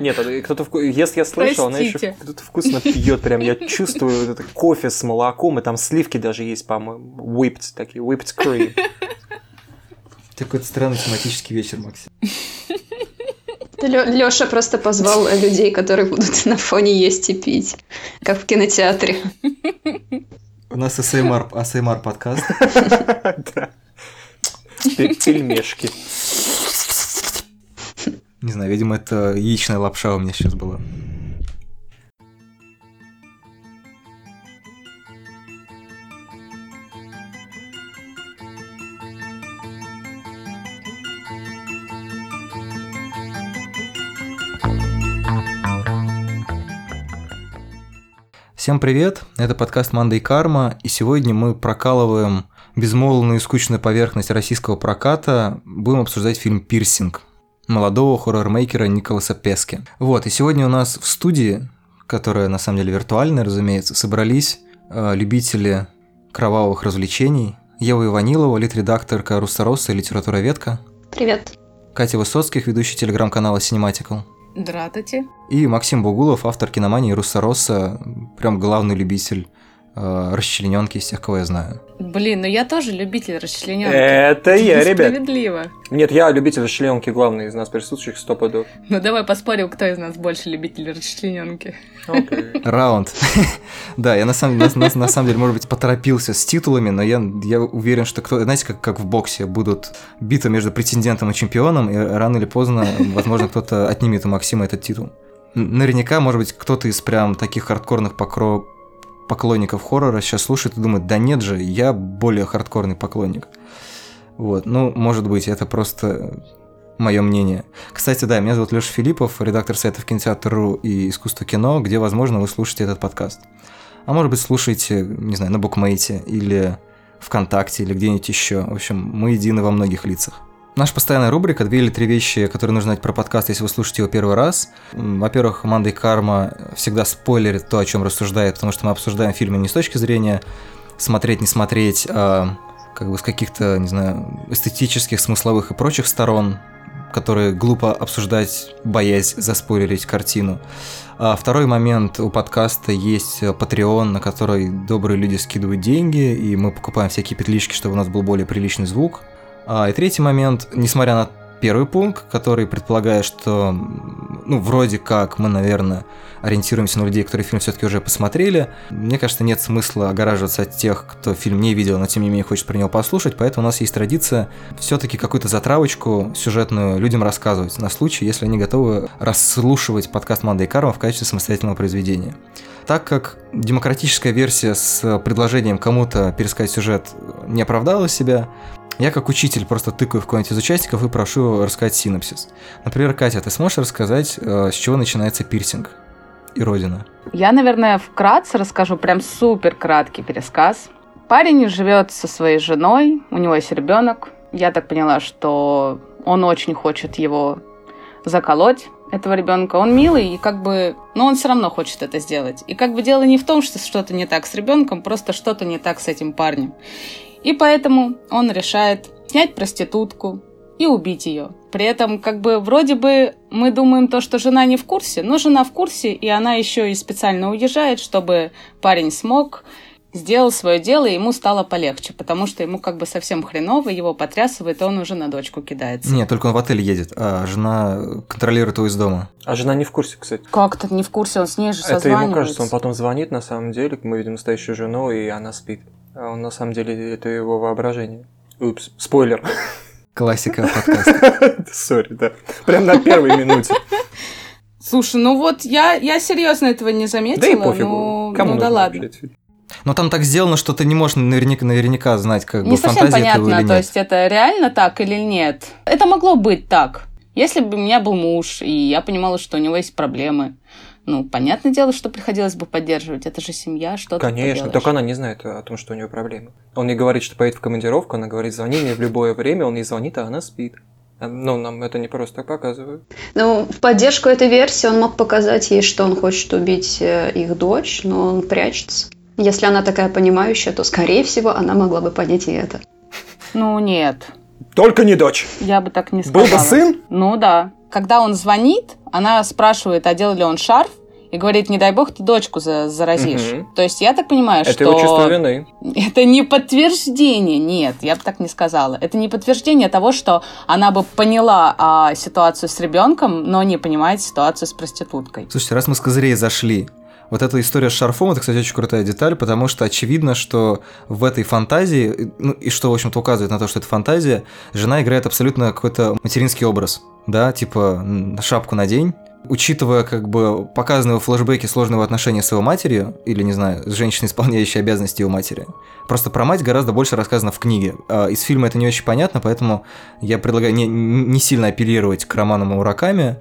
Нет, кто-то вку- ест, я слышал, она еще кто-то вкусно пьет, прям я чувствую вот это кофе с молоком, и там сливки даже есть, по-моему, whipped такие, whipped cream. Такой странный тематический вечер, Максим. Леша просто позвал людей, которые будут на фоне есть и пить, как в кинотеатре. У нас АСМР, АСМР подкаст. Пельмешки. Не знаю, видимо, это яичная лапша у меня сейчас была. Всем привет, это подкаст «Манда и карма», и сегодня мы прокалываем безмолвную и скучную поверхность российского проката, будем обсуждать фильм «Пирсинг» молодого хоррор-мейкера Николаса Пески. Вот, и сегодня у нас в студии, которая на самом деле виртуальная, разумеется, собрались э, любители кровавых развлечений. Ева Иванилова, лид-редакторка Руссороса и литературоведка. Привет. Катя Высоцких, ведущий телеграм-канала Cinematical. Дратати. И Максим Бугулов, автор киномании Руссороса, прям главный любитель расчлененки из тех, кого я знаю. Блин, ну я тоже любитель расчлененки. Это я, ребят. Справедливо. Нет, я любитель расчлененки главный из нас присутствующих, сто пудов. Ну давай поспорим, кто из нас больше любитель расчлененки. Окей. Раунд. да, я на самом, на, на- на самом деле, может быть, поторопился с титулами, но я, я уверен, что кто, знаете, как, как в боксе будут битва между претендентом и чемпионом, и рано или поздно, возможно, кто-то отнимет у Максима этот титул. Наверняка, может быть, кто-то из прям таких хардкорных покро- поклонников хоррора сейчас слушает и думает, да нет же, я более хардкорный поклонник. Вот, ну, может быть, это просто мое мнение. Кстати, да, меня зовут Леша Филиппов, редактор сайтов кинотеатр.ру и искусство кино, где, возможно, вы слушаете этот подкаст. А может быть, слушаете, не знаю, на букмейте или ВКонтакте или где-нибудь еще. В общем, мы едины во многих лицах. Наша постоянная рубрика «Две или три вещи, которые нужно знать про подкаст, если вы слушаете его первый раз». Во-первых, Манда и Карма всегда спойлерит то, о чем рассуждает, потому что мы обсуждаем фильмы не с точки зрения смотреть, не смотреть, а как бы с каких-то, не знаю, эстетических, смысловых и прочих сторон, которые глупо обсуждать, боясь заспойлерить картину. А второй момент у подкаста есть Patreon, на который добрые люди скидывают деньги, и мы покупаем всякие петлички, чтобы у нас был более приличный звук. А, и третий момент, несмотря на первый пункт, который предполагает, что, ну, вроде как мы, наверное, ориентируемся на людей, которые фильм все-таки уже посмотрели, мне кажется, нет смысла огораживаться от тех, кто фильм не видел, но тем не менее хочет про него послушать, поэтому у нас есть традиция все-таки какую-то затравочку сюжетную людям рассказывать на случай, если они готовы расслушивать подкаст «Манда и Карма» в качестве самостоятельного произведения. Так как демократическая версия с предложением кому-то пересказать сюжет не оправдала себя, я как учитель просто тыкаю в кого-нибудь из участников и прошу рассказать синопсис. Например, Катя, ты сможешь рассказать, э, с чего начинается пирсинг и родина? Я, наверное, вкратце расскажу прям супер краткий пересказ. Парень живет со своей женой, у него есть ребенок. Я так поняла, что он очень хочет его заколоть, этого ребенка. Он милый, и как бы... Но он все равно хочет это сделать. И как бы дело не в том, что что-то не так с ребенком, просто что-то не так с этим парнем. И поэтому он решает снять проститутку и убить ее. При этом, как бы, вроде бы мы думаем то, что жена не в курсе, но жена в курсе, и она еще и специально уезжает, чтобы парень смог, сделал свое дело, и ему стало полегче, потому что ему как бы совсем хреново, его потрясывает, и он уже на дочку кидается. Нет, только он в отель едет, а жена контролирует его из дома. А жена не в курсе, кстати. Как-то не в курсе, он с ней же Это ему кажется, он потом звонит на самом деле, мы видим настоящую жену, и она спит. А он на самом деле это его воображение. Упс, спойлер. Классика подкаста. Сори, да. Прям на первой минуте. Слушай, ну вот я, я серьезно этого не заметила. Да и пофигу. ну, Кому ну да ладно. вообще? Но там так сделано, что ты не можешь наверняка, наверняка знать, как Не бы совсем фантазия этого понятно, или то нет. есть это реально так или нет. Это могло быть так. Если бы у меня был муж, и я понимала, что у него есть проблемы, ну, понятное дело, что приходилось бы поддерживать. Это же семья, что ты Конечно, только она не знает о том, что у нее проблемы. Он не говорит, что поедет в командировку, она говорит, звони мне в любое время, он ей звонит, а она спит. А, Ну, нам это не просто так показывают. Ну, в поддержку этой версии он мог показать ей, что он хочет убить э, их дочь, но он прячется. Если она такая понимающая, то, скорее всего, она могла бы понять и это. Ну, нет, Только не дочь. я бы так не Был сказала. бы сын? Ну да. когда он звонит, она спрашивает, одел ли он шарф, и говорит, не дай бог ты дочку за заразишь. Мгм. То есть я так понимаю, Это что... его чувство вины. Это не подтверждение, нет, я бы так не сказала. Это не подтверждение того, что она бы поняла а, ситуацию с ребенком, но не понимает ситуацию с проституткой. Слушайте, раз мы с козырей зашли, вот эта история с шарфом, это, кстати, очень крутая деталь, потому что очевидно, что в этой фантазии, ну и что, в общем-то, указывает на то, что это фантазия, жена играет абсолютно какой-то материнский образ, да, типа шапку надень, Учитывая, как бы, показанные в флешбеке сложного отношения с его матерью, или, не знаю, с женщиной, исполняющей обязанности его матери, просто про мать гораздо больше рассказано в книге. А Из фильма это не очень понятно, поэтому я предлагаю не, не сильно апеллировать к роману Мураками,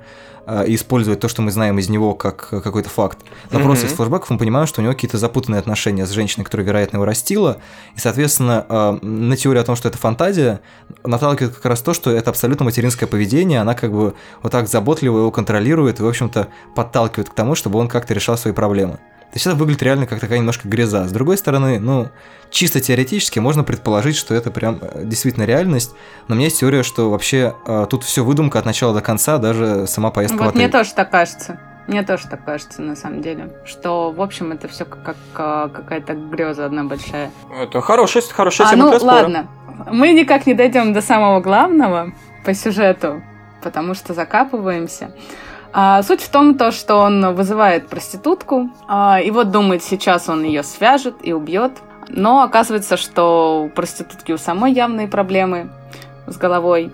и использовать то, что мы знаем из него, как какой-то факт. Но Мгм. просто из флешбеков мы понимаем, что у него какие-то запутанные отношения с женщиной, которая, вероятно, его растила. И, соответственно, э, на теорию о том, что это фантазия, наталкивает как раз то, что это абсолютно материнское поведение. Она как бы вот так заботливо его контролирует и, в общем-то, подталкивает к тому, чтобы он как-то решал свои проблемы. То есть это выглядит реально как такая немножко греза. С другой стороны, ну, чисто теоретически можно предположить, что это прям э, действительно реальность. Но у меня есть теория, что вообще э, тут все выдумка от начала до конца, даже сама поездка в Вот отель. мне тоже так кажется. Мне тоже так кажется, на самом деле. Что, в общем, это все как, как, а, какая-то греза одна большая. Это хорошая, хорошая А, ну ладно. Мы никак не дойдем до самого главного по сюжету, потому что закапываемся. А, суть в том, то, что он вызывает проститутку, а, и вот думает, сейчас он ее свяжет и убьет. Но оказывается, что у проститутки у самой явные проблемы с головой.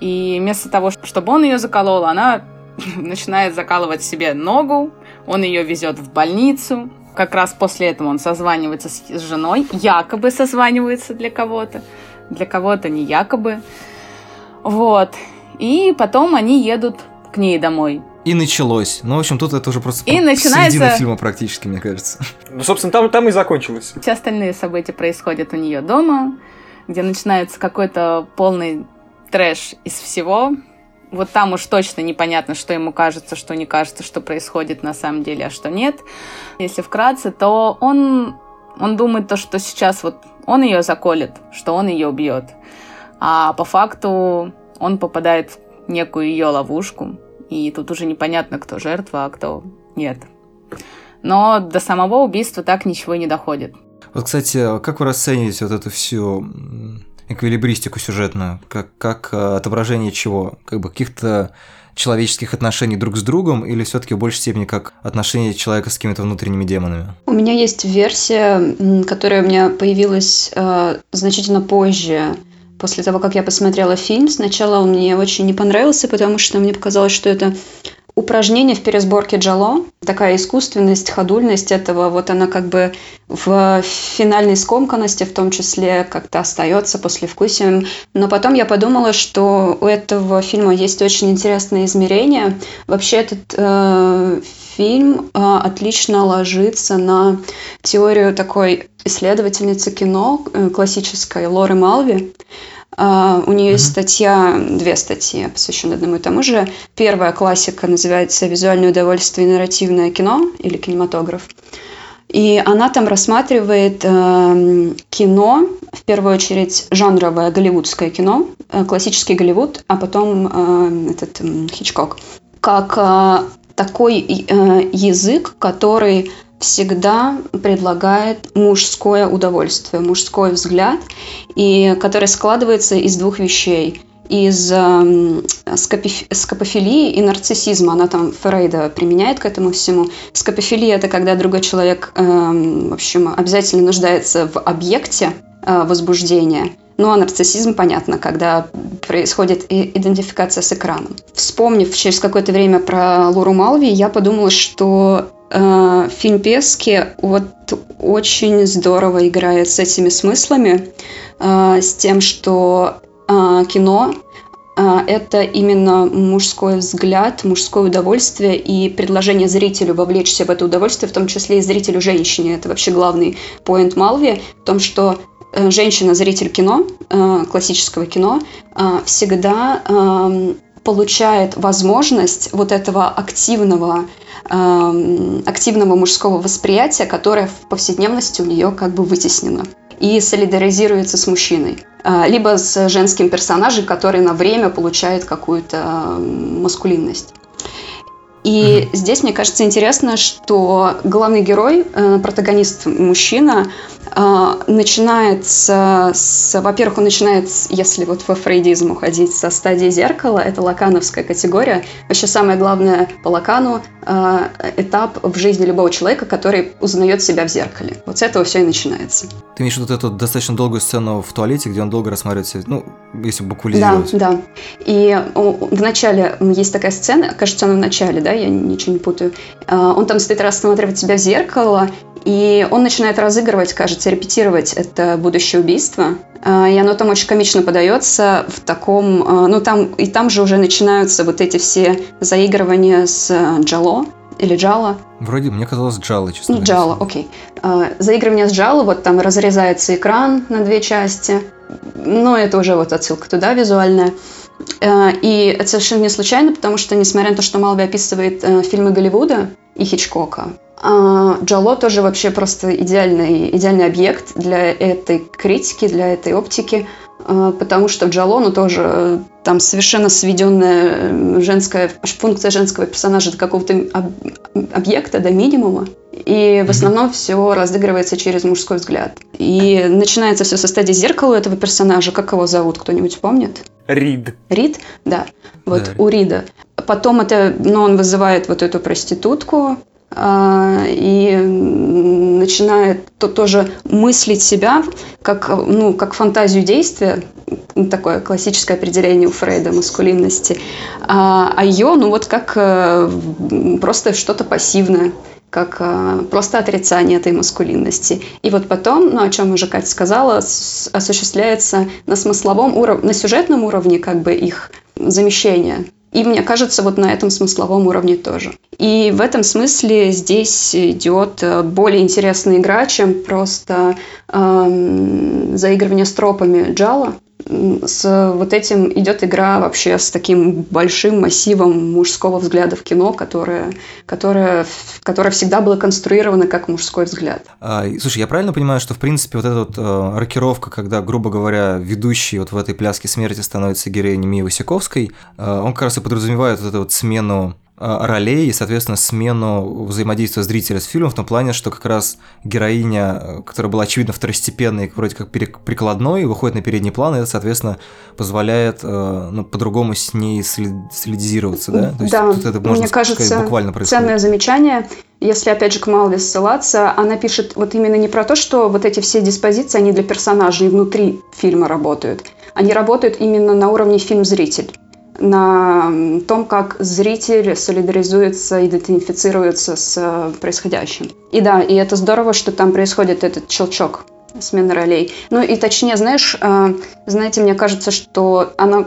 И вместо того, чтобы он ее заколол, она начинает закалывать себе ногу, он ее везет в больницу. Как раз после этого он созванивается с с женой, якобы созванивается для кого-то, для кого-то не якобы. Вот. И потом они едут к ней домой. И началось. Ну, в общем, тут это уже просто И начинается- середина фильма практически, мне кажется. Ну, собственно, там, там и закончилось. Все остальные события происходят у нее дома, где начинается какой-то полный трэш из всего. Вот там уж точно непонятно, что ему кажется, что не кажется, что происходит на самом деле, а что нет. Если вкратце, то он, он думает то, что сейчас вот он ее заколет, что он ее убьет. А по факту он попадает в некую ее ловушку, и тут уже непонятно, кто жертва, а кто нет. Но до самого убийства так ничего и не доходит. Вот, кстати, как вы расцениваете вот эту всю эквилибристику сюжетную? Как, как э, отображение чего? Как бы каких-то человеческих отношений друг с другом или все-таки в большей степени как отношения человека с какими-то внутренними демонами? У меня есть версия, которая у меня появилась э, значительно позже, после того, как я посмотрела фильм. Сначала он мне очень не понравился, потому что мне показалось, что это упражнение в пересборке джало, такая искусственность, ходульность этого, вот она как бы в финальной скомканности в том числе как-то остается послевкусием. Но потом я подумала, что у этого фильма есть очень интересное измерение. Вообще этот э, фильм э, отлично ложится на теорию такой исследовательницы кино э, классической Лоры Малви. А, У нее есть статья, две статьи, посвященные одному и тому же. Первая классика называется «Визуальное удовольствие и нарративное кино» или кинематограф. И она там рассматривает э, кино, в первую очередь жанровое голливудское кино, э, классический Голливуд, а потом э, этот м, Хичкок, как э, такой э, язык, который всегда предлагает мужское удовольствие, мужской взгляд, и который складывается из двух вещей из эм, скопиф- скопофилии и нарциссизма. Она там Фрейда применяет к этому всему. Скопофилия – это когда другой человек, эм, в общем, обязательно нуждается в объекте э, возбуждения. Ну, а нарциссизм, понятно, когда происходит идентификация с экраном. Вспомнив через какое-то время про Лору Малви, я подумала, что э, фильм Пески вот очень здорово играет с этими смыслами, э, с тем, что э, кино э, это именно мужской взгляд, мужское удовольствие и предложение зрителю вовлечься в это удовольствие, в том числе и зрителю женщине. Это вообще главный поинт Малви в том, что э, женщина-зритель кино, э, классического кино, э, всегда э, получает возможность вот этого активного, эм, активного мужского восприятия, которое в повседневности у нее как бы вытеснено. и солидаризируется с мужчиной. Либо с женским персонажем, который на время получает какую-то маскулинность. И mm-hmm. здесь, мне кажется, интересно, что главный герой, э, протагонист мужчина, э, начинает с, с, во-первых, он начинает, если вот во фрейдизм уходить, со стадии зеркала, это лакановская категория. Вообще самое главное по Лакану э, этап в жизни любого человека, который узнает себя в зеркале. Вот с этого все и начинается. Ты имеешь вот эту достаточно долгую сцену в туалете, где он долго рассматривает себя, ну, если буквализировать. Да, да. И в начале есть такая сцена, кажется, она в начале, да, я ничего не путаю. А, он там стоит рассматривать себя в зеркало, и он начинает разыгрывать, кажется, репетировать это будущее убийство. А, и оно там очень комично подается в таком... А, ну, там, и там же уже начинаются вот эти все заигрывания с Джало, или Джала. Вроде мне казалось Джала, честно говоря. Джала, окей. Заигрывание с Джала, вот там разрезается экран на две части. Но это уже вот отсылка туда визуальная. Э, и это совершенно не случайно, потому что, несмотря на то, что Малби описывает э, фильмы Голливуда и Хичкока, а, Джало тоже вообще просто идеальный, идеальный объект для этой критики, для этой оптики, э, потому что в Джало, ну, тоже там совершенно сведенная женская, функция женского персонажа до какого-то объекта, до минимума. И в основном все разыгрывается через мужской взгляд. И начинается все со стадии зеркала этого персонажа. Как его зовут, кто-нибудь помнит? Рид. Рид, да. Вот да. у Рида. Потом это, ну, он вызывает вот эту проститутку, а, и начинает то, тоже мыслить себя как, ну, как фантазию действия, такое классическое определение у Фрейда маскулинности, а, а ее, ну вот как э, просто что-то пассивное, как э, просто отрицание этой маскулинности. И вот потом, ну, о чем уже Катя сказала, осуществляется на смысловом уровне, на сюжетном уровне как бы их замещение. И мне кажется, вот на этом смысловом уровне тоже. И в этом смысле здесь идет э, более интересная игра, чем просто эм, заигрывание с тропами Джала с вот этим идет игра вообще с таким большим массивом мужского взгляда в кино, которое, которое, которое всегда было конструировано как мужской взгляд. А, слушай, я правильно понимаю, что в принципе вот эта вот э, рокировка, когда, грубо говоря, ведущий вот в этой пляске смерти становится героиней Мии Васяковской, э, он как раз и подразумевает вот эту вот смену ролей и, соответственно, смену взаимодействия зрителя с фильмом в том плане, что как раз героиня, э, которая была очевидно второстепенной, вроде как прикладной, выходит на передний план, и это, соответственно, позволяет э, ну, по-другому с ней солидизироваться, да? То есть да, тут это, можно мне кажется, сказать, буквально происходит. ценное замечание. Если, опять же, к Малве ссылаться, она пишет вот именно не про то, что вот эти все диспозиции, они для персонажей внутри фильма работают. Они работают именно на уровне фильм-зритель на том, как зритель солидаризуется, идентифицируется с э, происходящим. И да, и это здорово, что там происходит этот щелчок смены ролей. Ну и точнее, знаешь, э, знаете, мне кажется, что она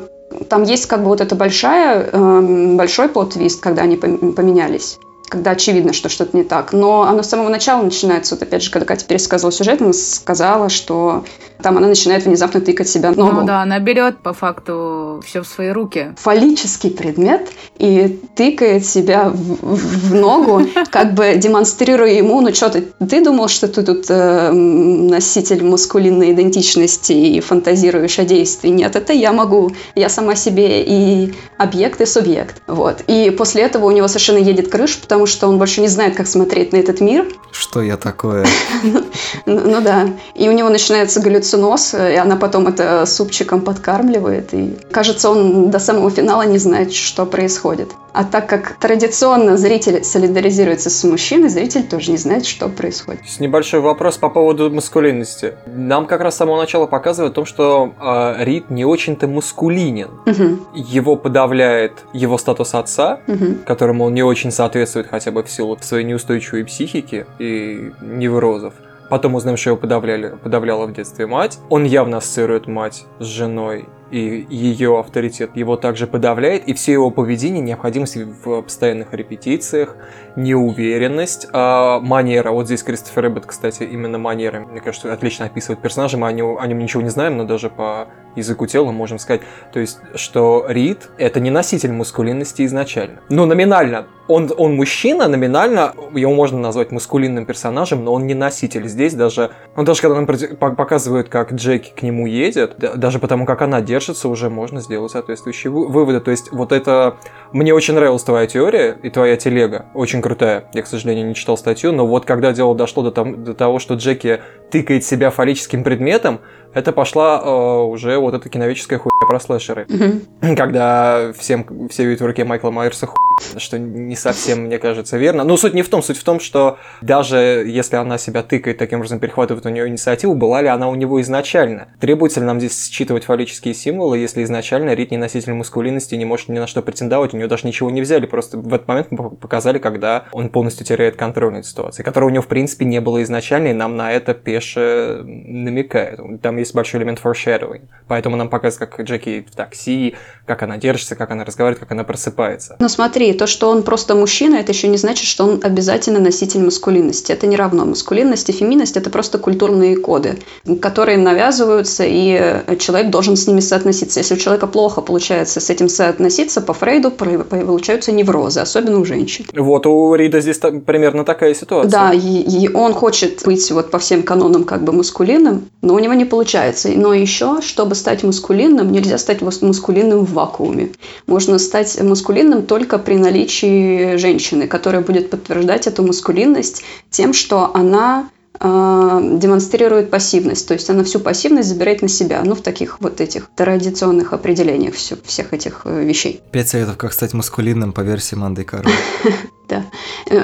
там есть как бы вот эта большая, э, большой плод-твист, когда они поменялись когда очевидно, что что-то не так. Но оно с самого начала начинается, вот опять же, когда Катя пересказывала сюжет, она сказала, что там она начинает внезапно тыкать себя ногу. Ну да, она берет по факту все в свои руки. Фаллический предмет и тыкает себя в, в ногу, как бы демонстрируя ему, ну что ты, ты думал, что ты тут э, носитель маскулинной идентичности и фантазируешь о действии? Нет, это я могу. Я сама себе и объект, и субъект. Вот. И после этого у него совершенно едет крыш, потому что он больше не знает, как смотреть на этот мир. Что я такое? Ну да. И у него начинается галлюцинация нос, и она потом это супчиком подкармливает. И кажется, он до самого финала не знает, что происходит. А так как традиционно зритель солидаризируется с мужчиной, зритель тоже не знает, что происходит. С небольшой вопрос по поводу маскулинности. Нам как раз с самого начала показывают о том, что э, Рид не очень-то маскулинен. Угу. Его подавляет его статус отца, угу. которому он не очень соответствует хотя бы в силу своей неустойчивой психики и неврозов. Потом узнаем, что его подавляли, подавляла в детстве мать. Он явно ассоциирует мать с женой и ее авторитет его также подавляет, и все его поведение, необходимость в постоянных репетициях, неуверенность, а манера. Вот здесь Кристофер Эббот, кстати, именно манеры, мне кажется, отлично описывает персонажа, мы о нем, о нем ничего не знаем, но даже по языку тела можем сказать, то есть, что Рид — это не носитель мускулинности изначально. Ну, номинально. Он, он мужчина, номинально его можно назвать мускулинным персонажем, но он не носитель. Здесь даже, ну, даже когда нам показывают, как Джеки к нему едет, даже потому, как она держится, уже можно сделать соответствующие выводы. То есть, вот это... Мне очень нравилась твоя теория и твоя телега. Очень крутая. Я, к сожалению, не читал статью, но вот когда дело дошло до, там, до того, что Джеки тыкает себя фаллическим предметом, это пошла э, уже вот эта киновеческая хуйня про слэшеры. Mm-hmm. Когда всем, все видят в руке Майкла Майерса хуй, что не совсем, мне кажется, верно. Но суть не в том, суть в том, что даже если она себя тыкает, таким образом перехватывает у нее инициативу, была ли она у него изначально? Требуется ли нам здесь считывать фаллические символы, если изначально Рит не носитель мускулинности не может ни на что претендовать, у нее даже ничего не взяли, просто в этот момент мы показали, когда он полностью теряет контроль над ситуацией, которого у него в принципе не было изначально, и нам на это пеше намекает. Там есть большой элемент foreshadowing. Поэтому нам показывают, как Джеки в такси, как она держится, как она разговаривает, как она просыпается. Ну смотри, то, что он просто мужчина, это еще не значит, что он обязательно носитель маскулинности. Это не равно. Маскулинность и феминность – это просто культурные коды, которые навязываются, и человек должен с ними соотноситься. Если у человека плохо получается с этим соотноситься, по Фрейду получаются неврозы, особенно у женщин. Вот, у Рида здесь примерно такая ситуация. Да, и, и он хочет быть вот по всем канонам как бы маскулинным, но у него не получается. Но еще, чтобы стать маскулинным, нельзя стать маскулинным в вакууме. Можно стать маскулинным только при наличии женщины, которая будет подтверждать эту маскулинность тем, что она демонстрирует пассивность, то есть она всю пассивность забирает на себя, ну, в таких вот этих традиционных определениях все, всех этих э, вещей. Пять советов, как стать маскулинным по версии Манды Карла. Да.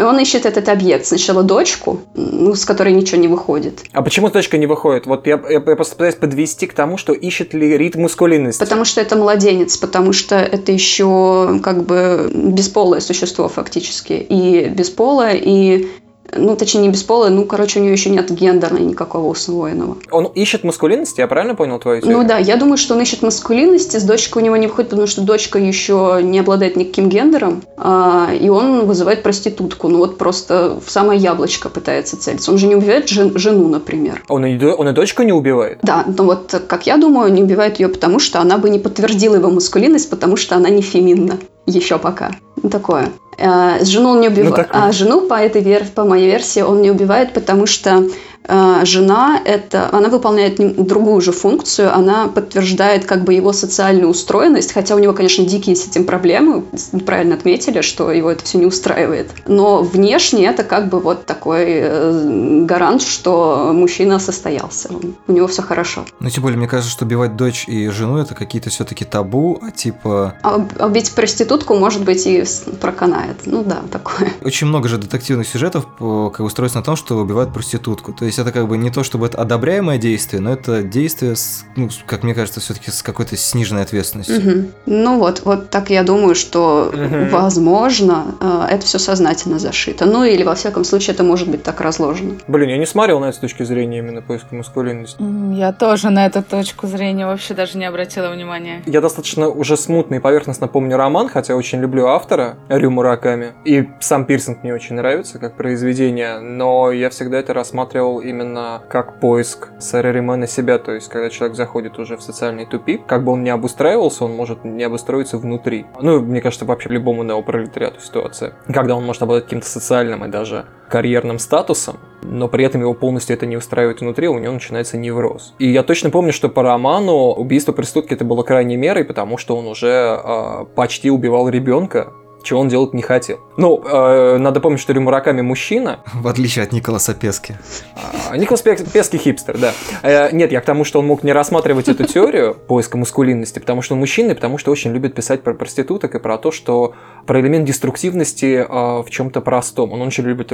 Он ищет этот объект. Сначала дочку, ну, с которой ничего не выходит. А почему дочка не выходит? Вот я, я, я просто пытаюсь подвести к тому, что ищет ли ритм мускулинности. Потому что это младенец, потому что это еще как бы бесполое существо фактически. И бесполое, и ну, точнее, не бесполая, ну, короче, у нее еще нет гендера никакого усвоенного. Он ищет маскулинности, я правильно понял твою теорию? Ну да, я думаю, что он ищет маскулинности, с дочкой у него не выходит, потому что дочка еще не обладает никаким гендером, а, и он вызывает проститутку, ну вот просто в самое яблочко пытается целиться. Он же не убивает жен, жену, например. Он и, он и дочку не убивает? Да, но вот, как я думаю, не убивает ее, потому что она бы не подтвердила его маскулинность, потому что она не феминна. Еще пока. Ну, такое. А, жену он не убивает. Ну, а жену по этой вер... по моей версии он не убивает, потому что Э, жена это, она выполняет другую же функцию, она подтверждает как бы его социальную устроенность, хотя у него, конечно, дикие с этим проблемы, правильно отметили, что его это все не устраивает. Но внешне это как бы вот такой э, гарант, что мужчина состоялся, у него все хорошо. Ну, тем более, мне кажется, что убивать дочь и жену это какие-то все-таки табу, а типа... А убить проститутку, может быть, и проканает. Ну да, такое. Очень много же детективных сюжетов как устроено на том, что убивают проститутку. То есть есть это как бы не то, чтобы это одобряемое действие, но это действие, с, ну, как мне кажется, все-таки с какой-то сниженной ответственностью. Угу. Ну вот, вот так я думаю, что угу. возможно э, это все сознательно зашито. Ну или во всяком случае это может быть так разложено. Блин, я не смотрел на это с точки зрения именно поиска маскулинности. Я тоже на эту точку зрения вообще даже не обратила внимания. Я достаточно уже смутно и поверхностно помню роман, хотя очень люблю автора Рю Мураками. И сам Пирсинг мне очень нравится как произведение, но я всегда это рассматривал именно как поиск Сарарима на себя, то есть когда человек заходит уже в социальный тупик, как бы он не обустраивался, он может не обустроиться внутри. Ну, мне кажется, вообще любому неопролетариату ситуация. Когда он может обладать каким-то социальным и даже карьерным статусом, но при этом его полностью это не устраивает внутри, у него начинается невроз. И я точно помню, что по роману убийство преступки это было крайней мерой, потому что он уже э, почти убивал ребенка, чего он делать не хотел. Ну, э, надо помнить, что Рюмураками мужчина. В отличие от Николаса Пески. А, Николас Пески хипстер, да. Э, нет, я к тому, что он мог не рассматривать эту теорию поиска маскулинности, потому что он мужчина, и потому что очень любит писать про проституток и про то, что про элемент деструктивности э, в чем-то простом. Он очень любит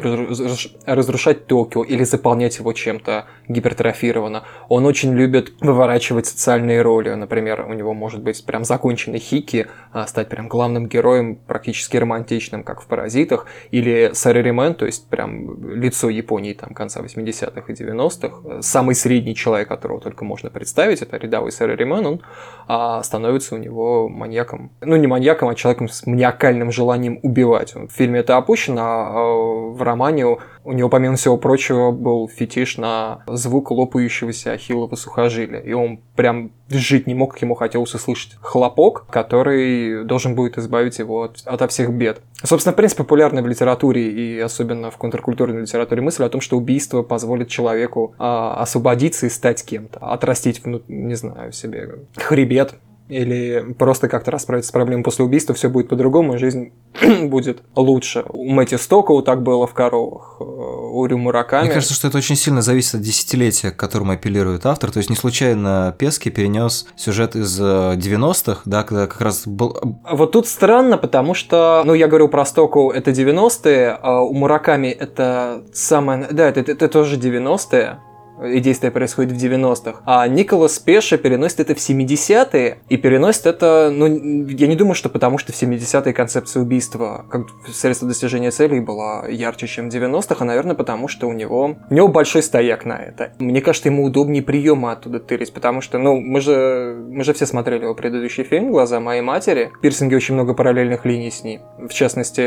разрушать Токио или заполнять его чем-то гипертрофированно. Он очень любит выворачивать социальные роли. Например, у него может быть прям законченный хики, а стать прям главным героем практически мелодраматически романтичным, как в «Паразитах», или Сараримен, то есть прям лицо Японии там конца 80-х и 90-х, самый средний человек, которого только можно представить, это рядовой Сараримен, он а, становится у него маньяком. Ну, не маньяком, а человеком с маниакальным желанием убивать. В фильме это опущено, а в романе у него, помимо всего прочего, был фетиш на звук лопающегося ахиллова сухожилия. И он прям жить не мог, как ему хотелось услышать хлопок, который должен будет избавить его от, ото всех бед. Собственно, в принципе, популярная в литературе и особенно в контркультурной литературе мысль о том, что убийство позволит человеку а, освободиться и стать кем-то, отрастить, ну, не знаю, себе хребет, или просто как-то расправиться с проблемой после убийства, все будет по-другому, и жизнь будет лучше. У Мэтти Стокоу так было в «Коровах», э, у Рю Мураками. Мне кажется, что это очень сильно зависит от десятилетия, к которому апеллирует автор. То есть не случайно Пески перенес сюжет из 90-х, да, когда как раз был... Вот тут странно, потому что, ну, я говорю про Стокоу, это 90-е, а у Мураками это самое... Да, это, это, это тоже 90-е, и действие происходит в 90-х. А Николас Пеша переносит это в 70-е, и переносит это, ну, я не думаю, что потому что в 70-е концепция убийства как средство достижения целей была ярче, чем в 90-х, а, наверное, потому что у него, у него большой стояк на это. Мне кажется, ему удобнее приемы оттуда тырить, потому что, ну, мы же, мы же все смотрели его предыдущий фильм «Глаза моей матери». В пирсинге очень много параллельных линий с ней. В частности,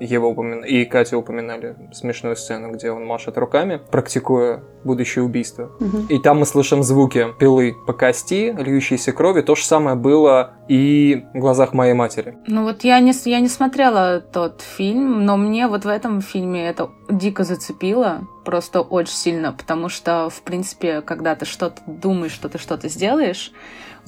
его упомин... и Катя упоминали смешную сцену, где он машет руками, практикуя будущее убийство. Угу. И там мы слышим звуки пилы по кости, льющейся крови. То же самое было и в глазах моей матери. Ну вот я не, я не смотрела тот фильм, но мне вот в этом фильме это дико зацепило, просто очень сильно, потому что, в принципе, когда ты что-то думаешь, что ты что-то сделаешь,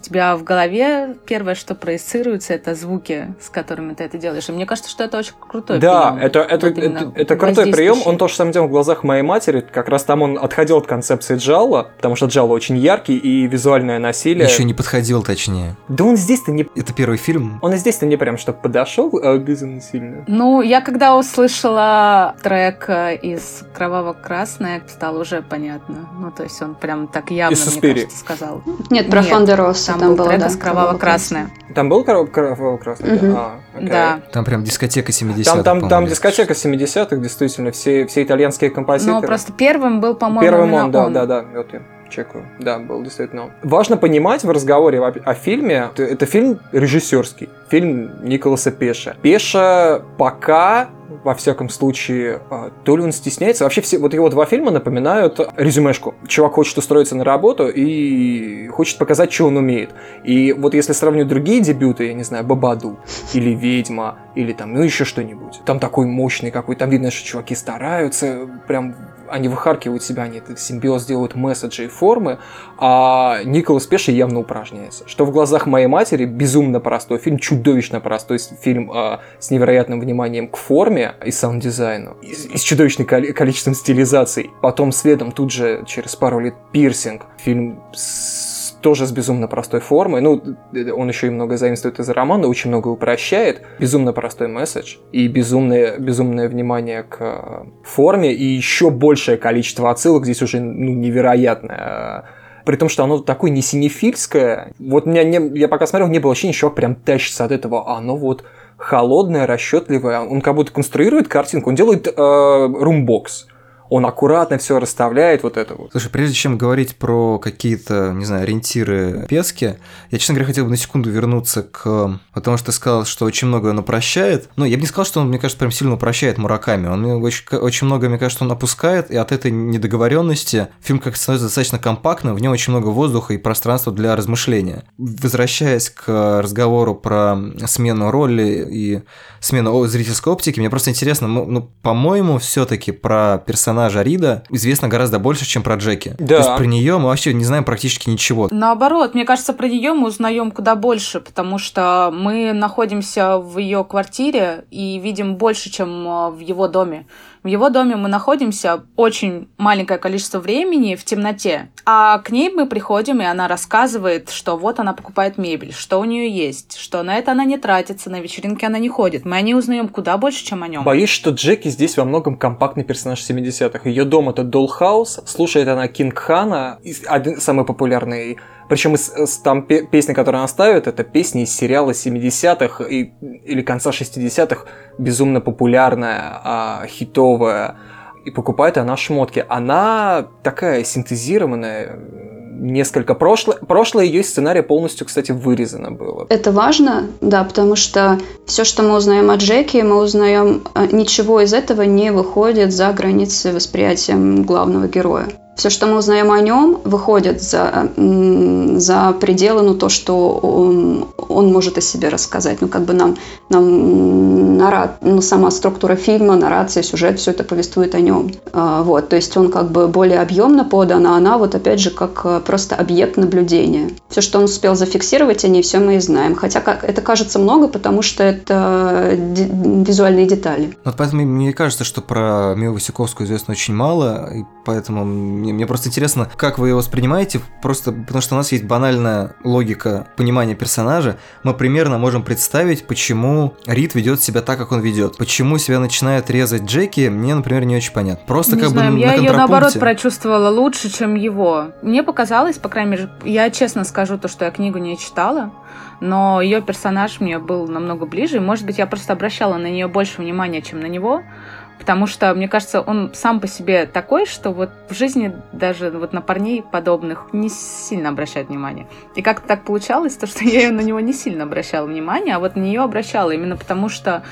у тебя в голове первое, что проецируется, это звуки, с которыми ты это делаешь. И мне кажется, что это очень крутой да, прием. Да, это, это, это, это крутой прием. Он тоже самое делал в глазах моей матери. Как раз там он отходил от концепции Джалла, потому что Джалла очень яркий и визуальное насилие. Еще не подходил, точнее. Да он здесь-то не... Это первый фильм? Он здесь-то не прям что подошел а, безумно сильно. Ну, я когда услышала трек э, из «Кроваво-красное», стало уже понятно. Ну, то есть он прям так явно, мне кажется, сказал. Нет, про Фондероса там, там был было, трек да, из «Кроваво-красное». Там был «Кроваво-красное»? Угу. А, okay. Да. Там прям дискотека 70-х, Там, там, там дискотека 70-х, действительно, все, все итальянские композиторы. Ну, просто первым был, по-моему, Первым он, да, да, да, вот я чекаю. Да, был действительно он. Важно понимать в разговоре о, о фильме, это фильм режиссерский, фильм Николаса Пеша. Пеша пока во всяком случае, а, то ли он стесняется. Вообще все вот его два фильма напоминают резюмешку. Чувак хочет устроиться на работу и хочет показать, что он умеет. И вот если сравнивать другие дебюты, я не знаю, Бабаду или Ведьма, или там, ну еще что-нибудь. Там такой мощный какой, там видно, что чуваки стараются, прям они выхаркивают себя, они этот симбиоз делают месседжи и формы, а Николас Пеши явно упражняется. Что в глазах моей матери безумно простой фильм, чудовищно простой фильм э, с невероятным вниманием к форме и саунд-дизайну, и, и с чудовищным количеством стилизаций. Потом следом тут же через пару лет пирсинг, фильм с тоже с безумно простой формой. Ну, он еще и много заимствует из романа, очень много упрощает. Безумно простой месседж и безумное, безумное внимание к э, форме и еще большее количество отсылок здесь уже ну, невероятное при том, что оно такое не синефильское. Вот меня не, я пока смотрел, не было ощущения, что прям тащится от этого. А оно вот холодное, расчетливое. Он как будто конструирует картинку, он делает э, румбокс он аккуратно все расставляет, вот это вот. Слушай, прежде чем говорить про какие-то, не знаю, ориентиры пески, я, честно говоря, хотел бы на секунду вернуться к... Потому что ты сказал, что очень много он упрощает. Ну, я бы не сказал, что он, мне кажется, прям сильно упрощает Мураками. Он очень, очень много, мне кажется, он опускает, и от этой недоговоренности фильм как становится достаточно компактным, в нем очень много воздуха и пространства для размышления. Возвращаясь к разговору про смену роли и смену зрительской оптики, мне просто интересно, ну, по-моему, все-таки про персонажа персонажа Рида известно гораздо больше, чем про Джеки. Да. То есть про нее мы вообще не знаем практически ничего. Наоборот, мне кажется, про нее мы узнаем куда больше, потому что мы находимся в ее квартире и видим больше, чем э, в его доме. В его доме мы находимся очень маленькое количество времени в темноте, а к ней мы приходим, и она рассказывает, что вот она покупает мебель, что у нее есть, что на это она не тратится, на вечеринке она не ходит. Мы о ней узнаем куда больше, чем о нем. Боюсь, что Джеки здесь во многом компактный персонаж 70-х. 60-х. Ее дом это Dollhouse, слушает она Кинг Хана, один самый популярный причем из, из, там песни, которые она ставит, это песни из сериала 70-х и, или конца 60-х, безумно популярная, а, хитовая. И покупает она шмотки. Она такая синтезированная, несколько прошлое, прошлое ее сценария полностью, кстати, вырезано было. Это важно, да, потому что все, что мы узнаем о Джеке, мы узнаем, а, ничего из этого не выходит за границы восприятия главного героя все, что мы узнаем о нем, выходит за, за пределы, ну, то, что он, он может о себе рассказать. Ну, как бы нам, нам нарад, ну, сама структура фильма, наррация, сюжет, все это повествует о нем. А, вот, то есть он как бы более объемно подан, а она вот опять же как э, просто объект наблюдения. Все, что он успел зафиксировать, о ней все мы и знаем. Хотя как, это кажется много, потому что это визуальные детали. Вот поэтому мне кажется, что про Милу Васюковскую известно очень мало, и поэтому мне, мне просто интересно, как вы его воспринимаете, просто потому что у нас есть банальная логика понимания персонажа, мы примерно можем представить, почему Рид ведет себя так, как он ведет. Почему себя начинает резать Джеки, мне, например, не очень понятно. Просто не как знаю, бы я на ее наоборот прочувствовала лучше, чем его. Мне показалось, по крайней мере, я честно скажу то, что я книгу не читала, но ее персонаж мне был намного ближе. Может быть, я просто обращала на нее больше внимания, чем на него. Потому что, мне кажется, он сам по себе такой, что вот в жизни даже вот на парней подобных не сильно обращают внимание. И как-то так получалось, то, что я на него не сильно обращала внимание, а вот на нее обращала именно потому, что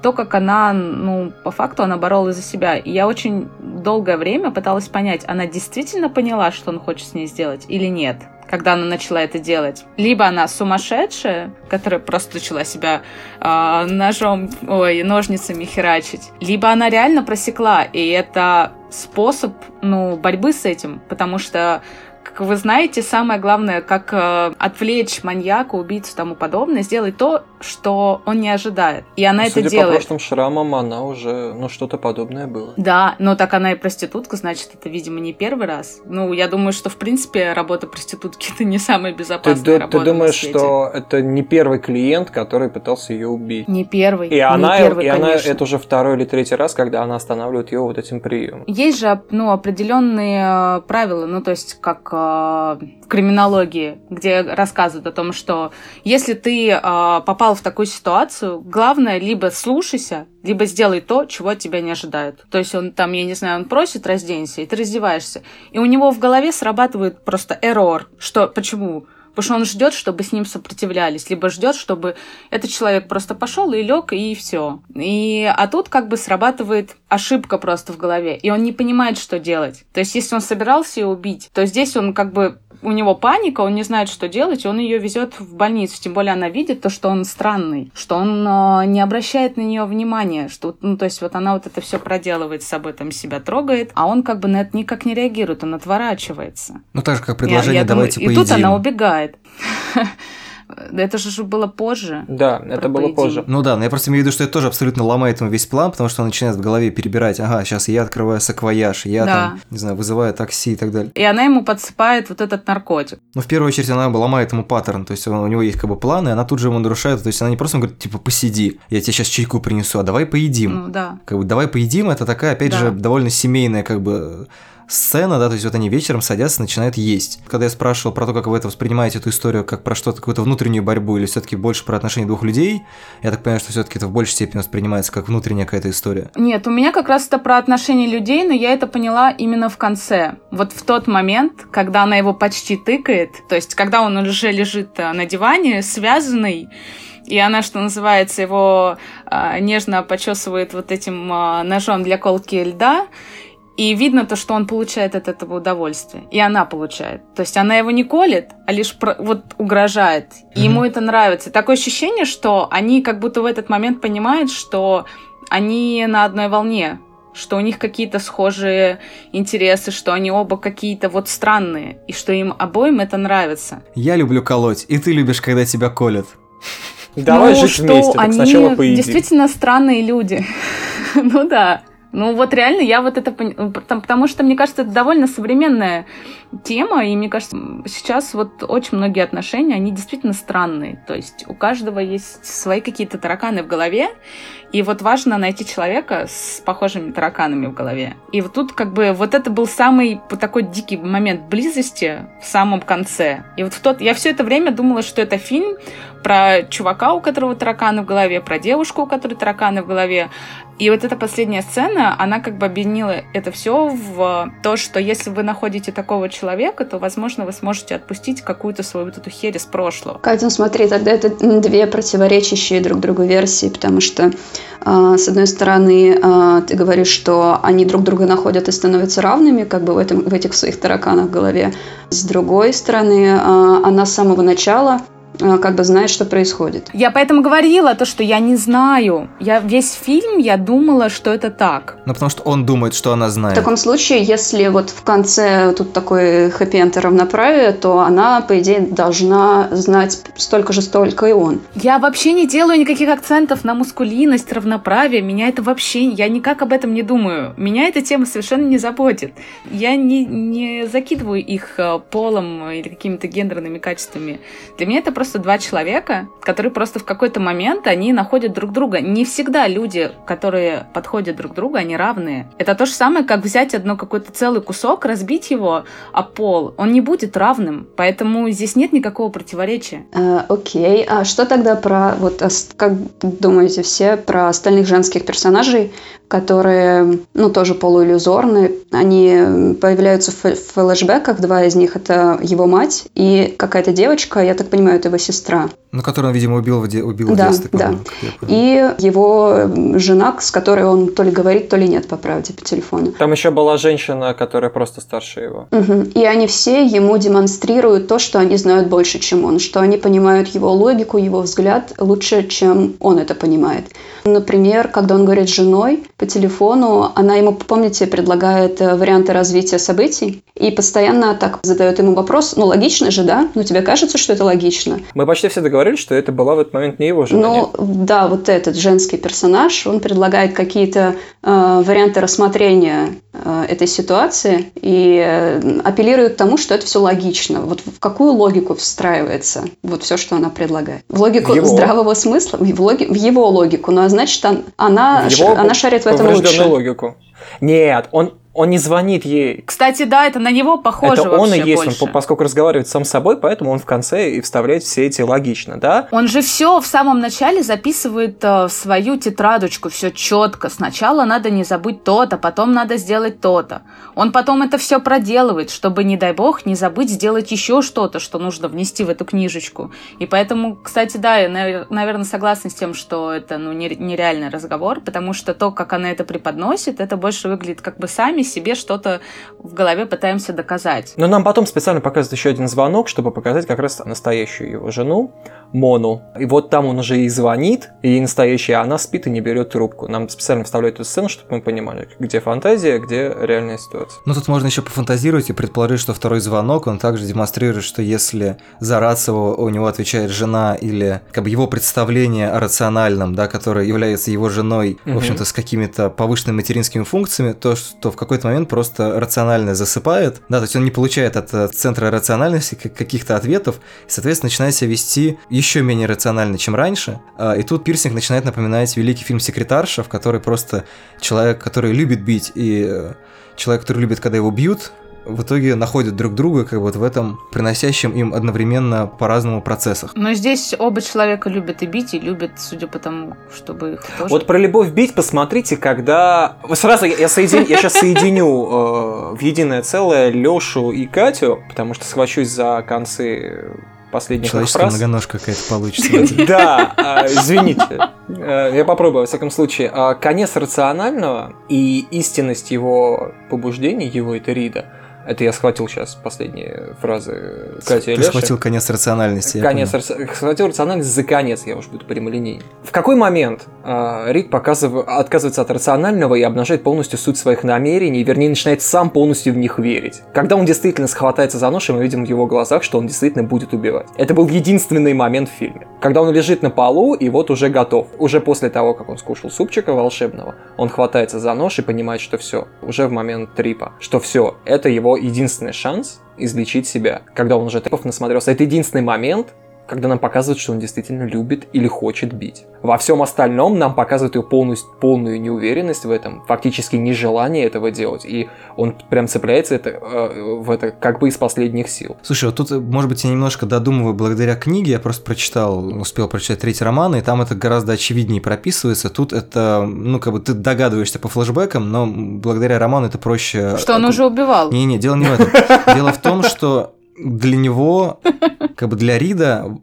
то, как она, ну, по факту она боролась за себя. И я очень долгое время пыталась понять, она действительно поняла, что он хочет с ней сделать или нет когда она начала это делать. Либо она сумасшедшая, которая просто начала себя э, ножом, ой, ножницами херачить. Либо она реально просекла, и это способ, ну, борьбы с этим, потому что как вы знаете, самое главное, как э, отвлечь маньяка, убийцу и тому подобное, сделать то, что он не ожидает. И она Судя это делает. по прошлым шрамам, она уже, ну, что-то подобное было. Да, но так она и проститутка, значит, это, видимо, не первый раз. Ну, я думаю, что, в принципе, работа проститутки – это не самая безопасная ты, работа Ты думаешь, что это не первый клиент, который пытался ее убить? Не первый. И она, первый, и она конечно. это уже второй или третий раз, когда она останавливает ее вот этим приемом. Есть же, ну, определенные э, правила, ну, то есть, как в криминологии, где рассказывают о том, что если ты э, попал в такую ситуацию, главное либо слушайся, либо сделай то, чего от тебя не ожидают. То есть он там, я не знаю, он просит разденься, и ты раздеваешься. И у него в голове срабатывает просто эррор. Что, почему? Потому что он ждет, чтобы с ним сопротивлялись, либо ждет, чтобы этот человек просто пошел и лег, и все. И, а тут как бы срабатывает ошибка просто в голове, и он не понимает, что делать. То есть, если он собирался ее убить, то здесь он как бы у него паника, он не знает, что делать, и он ее везет в больницу. Тем более она видит то, что он странный, что он э, не обращает на нее внимания, что, ну, то есть вот она вот это все проделывает с собой, там себя трогает, а он как бы на это никак не реагирует, он отворачивается. Ну, так же, как предложение я, я «давайте думаю, поедим». И тут она убегает. Это же было позже. Да, это было поединок. позже. Ну да, но я просто имею в виду, что это тоже абсолютно ломает ему весь план, потому что он начинает в голове перебирать, ага, сейчас я открываю саквояж, я Да. там, не знаю, вызываю такси и так далее. И она ему подсыпает вот этот наркотик. Но в первую очередь она ломает ему паттерн, то есть он- у него есть как бы план, и она тут же ему нарушает, то есть она не просто ему говорит, типа, посиди, я тебе сейчас чайку принесу, а давай поедим. Ну да. Как бы давай поедим, это такая, опять Да. же, довольно семейная как бы сцена, да, то есть вот они вечером садятся, начинают есть. Когда я спрашивал про то, как вы это воспринимаете, эту историю, как про что-то, какую-то внутреннюю борьбу, или все-таки больше про отношения двух людей, я так понимаю, что все-таки это в большей степени воспринимается как внутренняя какая-то история. Нет, у меня как раз это про отношения людей, но я это поняла именно в конце. Вот в тот момент, когда она его почти тыкает, то есть когда он уже лежит э, на диване, связанный, и она, что называется, его э, нежно почесывает вот этим э, ножом для колки льда, и видно то, что он получает от этого удовольствие. И она получает. То есть она его не колет, а лишь про- вот угрожает. И Мгм. ему это нравится. Такое ощущение, что они как будто в этот момент понимают, что они на одной волне, что у них какие-то схожие интересы, что они оба какие-то вот странные, и что им обоим это нравится. Я люблю колоть, и ты любишь, когда тебя колят. Давай Ну, жить что вместе, так они сначала поедим. действительно странные люди. ну да. Ну вот реально я вот это поняла, потому что мне кажется, это довольно современная тема, и мне кажется, сейчас вот очень многие отношения, они действительно странные. То есть у каждого есть свои какие-то тараканы в голове, и вот важно найти человека с похожими тараканами в голове. И вот тут как бы вот это был самый такой дикий момент близости в самом конце. И вот в тот... Я все это время думала, что это фильм про чувака, у которого тараканы в голове, про девушку, у которой тараканы в голове. И вот эта последняя сцена, она как бы объединила это все в то, что если вы находите такого человека, то, возможно, вы сможете отпустить какую-то свою вот эту херь из прошлого. Катя, ну смотри, тогда это две противоречащие друг другу версии, потому что, э, с одной стороны, э, ты говоришь, что они друг друга находят и становятся равными, как бы в, этом, в этих своих тараканах в голове. С другой стороны, э, она с самого начала Э, как бы знает, что происходит. Я поэтому говорила то, что я не знаю. Я весь фильм я думала, что это так. Ну, потому что он думает, что она знает. В таком случае, если вот в конце тут такой хэппи-энд равноправия, то она, по идее, должна знать столько же, столько и он. Я вообще не делаю никаких акцентов на мускулинность, равноправие. Меня это вообще... Я никак об этом не думаю. Меня эта тема совершенно не заботит. Я не, не закидываю их э, полом или какими-то гендерными качествами. Для меня это просто просто два человека, которые просто в какой-то момент они находят друг друга. Не всегда люди, которые подходят друг другу, они равные. Это то же самое, как взять одно какой-то целый кусок, разбить его о пол. Он не будет равным, поэтому здесь нет никакого противоречия. Э, окей, а что тогда про, вот как думаете все, про остальных женских персонажей, которые, ну, тоже полуиллюзорны. Они появляются в флешбеках, два из них — это его мать и какая-то девочка, я так понимаю, это его сестра. Ну, которую он, видимо, убил в, де- убил да, в детстве. Да, И его жена, с которой он то ли говорит, то ли нет, по правде, по телефону. Там еще была женщина, которая просто старше его. Угу. И они все ему демонстрируют то, что они знают больше, чем он, что они понимают его логику, его взгляд лучше, чем он это понимает. Например, когда он говорит с женой по телефону, она ему, помните, предлагает э, варианты развития событий и постоянно так задает ему вопрос, ну, логично же, да? Ну, тебе кажется, что это логично? Мы почти все договорились, что это была в этот момент не его жена. Ну, нет? да, вот этот женский персонаж, он предлагает какие-то э, варианты рассмотрения э, этой ситуации и э, апеллирует к тому, что это все логично. Вот в какую логику встраивается вот все, что она предлагает? В логику в здравого смысла, в, логи, в его логику. Ну, а значит, она, его она шарит в этом лучше. логику. Нет, он, он не звонит ей. Кстати, да, это на него похоже Это он и есть, больше. он, поскольку разговаривает сам с собой, поэтому он в конце и вставляет все эти логично, да? Он же все в самом начале записывает э, в свою тетрадочку, все четко. Сначала надо не забыть то-то, потом надо сделать то-то. Он потом это все проделывает, чтобы, не дай бог, не забыть сделать еще что-то, что нужно внести в эту книжечку. И поэтому, кстати, да, я, наверное, согласна с тем, что это ну, нереальный разговор, потому что то, как она это преподносит, это больше выглядит как бы сами себе что-то в голове пытаемся доказать. Но нам потом специально показывают еще один звонок, чтобы показать как раз настоящую его жену, Мону. И вот там он уже и звонит, и настоящая, а она спит и не берет трубку. Нам специально вставляют эту сцену, чтобы мы понимали, где фантазия, где реальная ситуация. Ну, тут можно еще пофантазировать и предположить, что второй звонок, он также демонстрирует, что если за Рацио у него отвечает жена или как бы его представление о рациональном, да, которое является его женой, угу. в общем-то, с какими-то повышенными материнскими функциями, то, что в какой-то момент просто рационально засыпает, да, то есть он не получает от э, центра рациональности каких-то ответов, и, соответственно, начинает себя вести еще менее рационально, чем раньше. А, и тут пирсинг начинает напоминать великий фильм «Секретарша», в который просто человек, который любит бить, и э, человек, который любит, когда его бьют, в итоге находят друг друга как вот в этом приносящем им одновременно по-разному процессах. Но здесь оба человека любят и бить, и любят, судя по тому, чтобы их тоже... Вот про любовь бить посмотрите, когда... Сразу я, соедин... я сейчас соединю э, в единое целое Лёшу и Катю, потому что схвачусь за концы последних Человеческая фраз. многоножка какая-то получится. Да, а, извините. Э, я попробую, во всяком случае. А, конец рационального и истинность его побуждений, его это Рида, это я схватил сейчас последние фразы Кати Ты схватил конец рациональности. Конец, схватил рациональность за конец, я уж буду прямолинейный. В какой момент Рик показыв... отказывается от рационального и обнажает полностью суть своих намерений, вернее, начинает сам полностью в них верить. Когда он действительно схватается за нож, и мы видим в его глазах, что он действительно будет убивать. Это был единственный момент в фильме. Когда он лежит на полу, и вот уже готов. Уже после того, как он скушал супчика волшебного, он хватается за нож и понимает, что все. Уже в момент трипа. Что все, это его единственный шанс излечить себя. Когда он уже трипов насмотрелся. Это единственный момент, когда нам показывают, что он действительно любит или хочет бить. Во всем остальном нам показывают его полную, полную неуверенность в этом, фактически нежелание этого делать, и он прям цепляется это, э, в это как бы из последних сил. Слушай, вот тут, может быть, я немножко додумываю благодаря книге, я просто прочитал, успел прочитать третий роман, и там это гораздо очевиднее прописывается. Тут это, ну, как бы ты догадываешься по флешбекам, но благодаря роману это проще... Что он уже убивал. Не-не, дело не в этом. Дело в том, что для него, как бы для Рида,